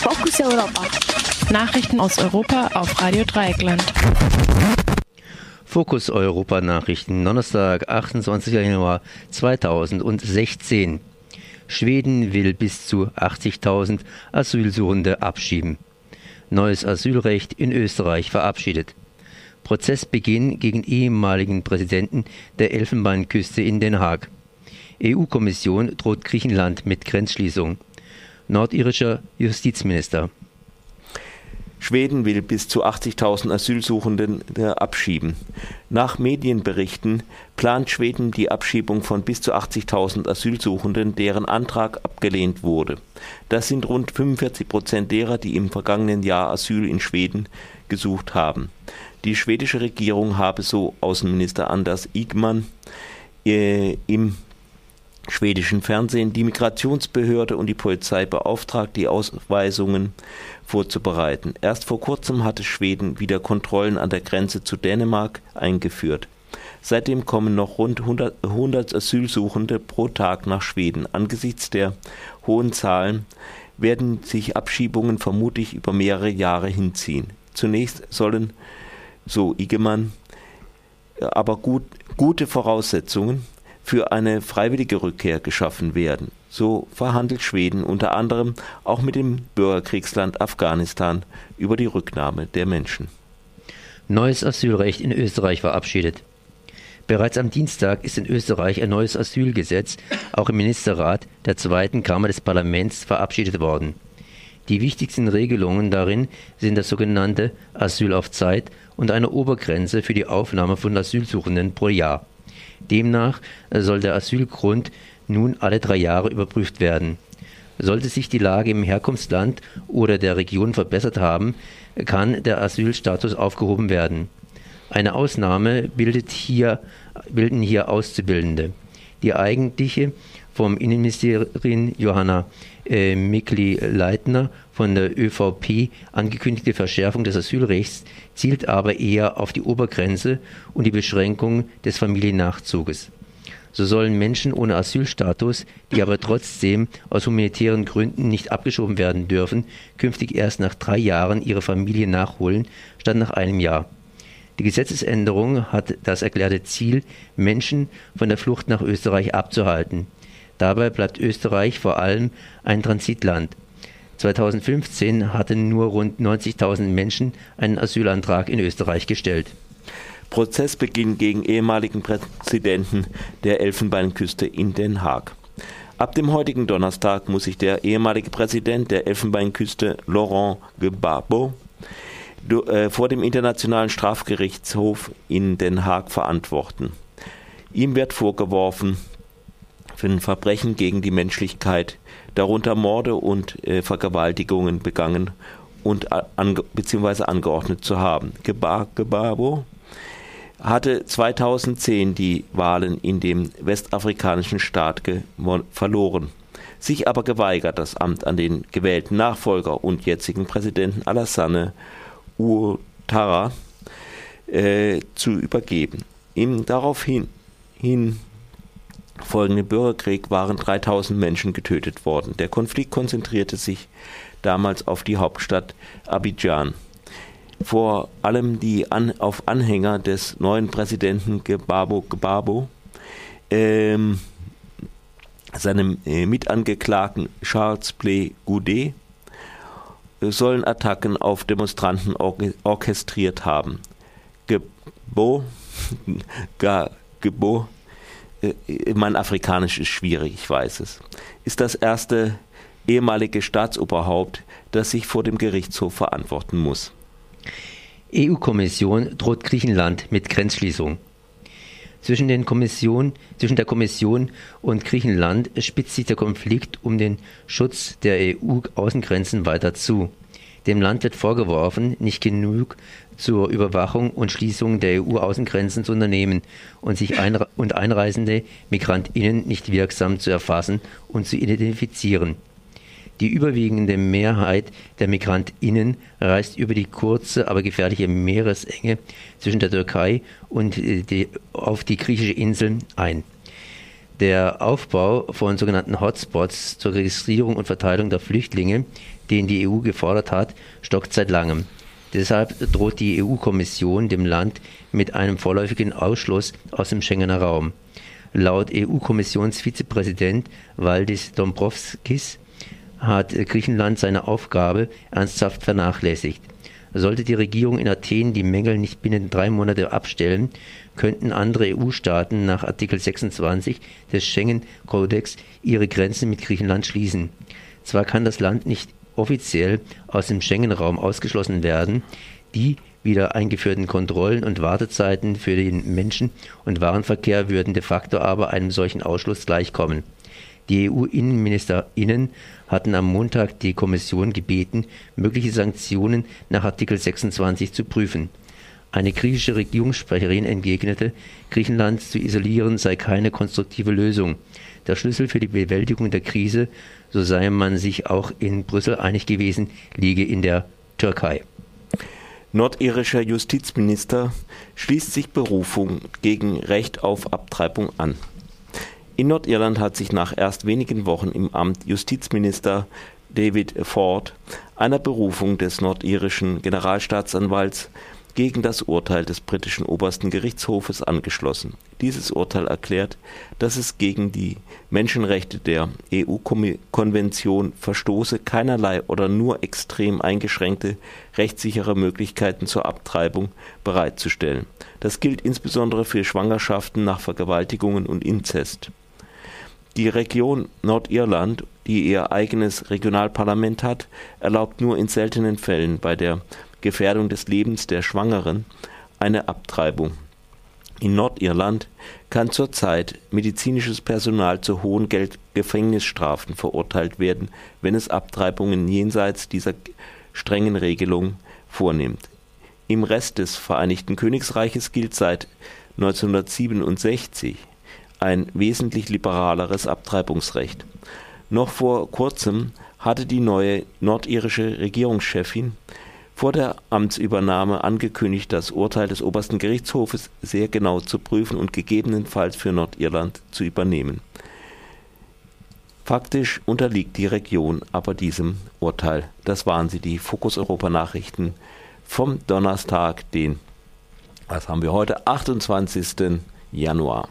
Fokus Europa. Nachrichten aus Europa auf Radio Dreieckland. Fokus Europa Nachrichten, Donnerstag, 28. Januar 2016. Schweden will bis zu 80.000 Asylsuchende abschieben. Neues Asylrecht in Österreich verabschiedet. Prozessbeginn gegen ehemaligen Präsidenten der Elfenbeinküste in Den Haag. EU-Kommission droht Griechenland mit Grenzschließung. Nordirischer Justizminister. Schweden will bis zu 80.000 Asylsuchenden abschieben. Nach Medienberichten plant Schweden die Abschiebung von bis zu 80.000 Asylsuchenden, deren Antrag abgelehnt wurde. Das sind rund 45 Prozent derer, die im vergangenen Jahr Asyl in Schweden gesucht haben. Die schwedische Regierung habe, so Außenminister Anders Igman, äh, im schwedischen Fernsehen die Migrationsbehörde und die Polizei beauftragt, die Ausweisungen vorzubereiten. Erst vor kurzem hatte Schweden wieder Kontrollen an der Grenze zu Dänemark eingeführt. Seitdem kommen noch rund 100, 100 Asylsuchende pro Tag nach Schweden. Angesichts der hohen Zahlen werden sich Abschiebungen vermutlich über mehrere Jahre hinziehen. Zunächst sollen, so Igemann, aber gut, gute Voraussetzungen für eine freiwillige Rückkehr geschaffen werden. So verhandelt Schweden unter anderem auch mit dem Bürgerkriegsland Afghanistan über die Rücknahme der Menschen. Neues Asylrecht in Österreich verabschiedet. Bereits am Dienstag ist in Österreich ein neues Asylgesetz, auch im Ministerrat der zweiten Kammer des Parlaments, verabschiedet worden. Die wichtigsten Regelungen darin sind das sogenannte Asyl auf Zeit und eine Obergrenze für die Aufnahme von Asylsuchenden pro Jahr. Demnach soll der Asylgrund nun alle drei Jahre überprüft werden. Sollte sich die Lage im Herkunftsland oder der Region verbessert haben, kann der Asylstatus aufgehoben werden. Eine Ausnahme bildet hier, bilden hier Auszubildende. Die eigentliche vom Innenministerin Johanna äh, Mikli-Leitner von der ÖVP angekündigte Verschärfung des Asylrechts zielt aber eher auf die Obergrenze und die Beschränkung des Familiennachzuges. So sollen Menschen ohne Asylstatus, die aber trotzdem aus humanitären Gründen nicht abgeschoben werden dürfen, künftig erst nach drei Jahren ihre Familie nachholen, statt nach einem Jahr. Die Gesetzesänderung hat das erklärte Ziel, Menschen von der Flucht nach Österreich abzuhalten. Dabei bleibt Österreich vor allem ein Transitland. 2015 hatten nur rund 90.000 Menschen einen Asylantrag in Österreich gestellt. Prozessbeginn gegen ehemaligen Präsidenten der Elfenbeinküste in Den Haag. Ab dem heutigen Donnerstag muss sich der ehemalige Präsident der Elfenbeinküste Laurent Gbagbo vor dem Internationalen Strafgerichtshof in Den Haag verantworten. Ihm wird vorgeworfen, für Verbrechen gegen die Menschlichkeit, darunter Morde und äh, Vergewaltigungen begangen und ange beziehungsweise angeordnet zu haben. Gebabo hatte 2010 die Wahlen in dem westafrikanischen Staat verloren, sich aber geweigert, das Amt an den gewählten Nachfolger und jetzigen Präsidenten Alassane Ouattara äh, zu übergeben. Im daraufhin hin folgenden Bürgerkrieg waren 3000 Menschen getötet worden. Der Konflikt konzentrierte sich damals auf die Hauptstadt Abidjan. Vor allem die an, auf Anhänger des neuen Präsidenten Gbabo Gbabo, ähm, seinem äh, Mitangeklagten Charles Blé Goudet, sollen Attacken auf Demonstranten orchestriert haben. Gebo, Gebo äh, mein Afrikanisch ist schwierig, ich weiß es, ist das erste ehemalige Staatsoberhaupt, das sich vor dem Gerichtshof verantworten muss. EU-Kommission droht Griechenland mit Grenzschließung. Zwischen, den Kommission, zwischen der Kommission und Griechenland spitzt sich der Konflikt um den Schutz der EU-Außengrenzen weiter zu. Dem Land wird vorgeworfen, nicht genug zur Überwachung und Schließung der EU-Außengrenzen zu unternehmen und sich einre und einreisende MigrantInnen nicht wirksam zu erfassen und zu identifizieren. Die überwiegende Mehrheit der MigrantInnen reist über die kurze, aber gefährliche Meeresenge zwischen der Türkei und äh, die, auf die griechische Insel ein. Der Aufbau von sogenannten Hotspots zur Registrierung und Verteilung der Flüchtlinge, den die EU gefordert hat, stockt seit langem. Deshalb droht die EU-Kommission dem Land mit einem vorläufigen Ausschluss aus dem Schengener Raum. Laut EU-Kommissionsvizepräsident Valdis Dombrovskis hat Griechenland seine Aufgabe ernsthaft vernachlässigt. Sollte die Regierung in Athen die Mängel nicht binnen drei Monate abstellen, könnten andere EU-Staaten nach Artikel 26 des Schengen-Kodex ihre Grenzen mit Griechenland schließen. Zwar kann das Land nicht offiziell aus dem Schengen-Raum ausgeschlossen werden, die wieder eingeführten Kontrollen und Wartezeiten für den Menschen- und Warenverkehr würden de facto aber einem solchen Ausschluss gleichkommen. Die EU-Innenministerinnen hatten am Montag die Kommission gebeten, mögliche Sanktionen nach Artikel 26 zu prüfen. Eine griechische Regierungssprecherin entgegnete, Griechenland zu isolieren sei keine konstruktive Lösung. Der Schlüssel für die Bewältigung der Krise, so sei man sich auch in Brüssel einig gewesen, liege in der Türkei. Nordirischer Justizminister schließt sich Berufung gegen Recht auf Abtreibung an. In Nordirland hat sich nach erst wenigen Wochen im Amt Justizminister David Ford einer Berufung des nordirischen Generalstaatsanwalts gegen das Urteil des britischen obersten Gerichtshofes angeschlossen. Dieses Urteil erklärt, dass es gegen die Menschenrechte der EU-Konvention verstoße, keinerlei oder nur extrem eingeschränkte rechtssichere Möglichkeiten zur Abtreibung bereitzustellen. Das gilt insbesondere für Schwangerschaften nach Vergewaltigungen und Inzest. Die Region Nordirland, die ihr eigenes Regionalparlament hat, erlaubt nur in seltenen Fällen bei der Gefährdung des Lebens der Schwangeren eine Abtreibung. In Nordirland kann zurzeit medizinisches Personal zu hohen Gefängnisstrafen verurteilt werden, wenn es Abtreibungen jenseits dieser strengen Regelung vornimmt. Im Rest des Vereinigten Königreiches gilt seit 1967 ein wesentlich liberaleres Abtreibungsrecht. Noch vor kurzem hatte die neue nordirische Regierungschefin vor der Amtsübernahme angekündigt, das Urteil des obersten Gerichtshofes sehr genau zu prüfen und gegebenenfalls für Nordirland zu übernehmen. Faktisch unterliegt die Region aber diesem Urteil. Das waren sie, die Fokus Europa Nachrichten vom Donnerstag, den, was haben wir heute, 28. Januar.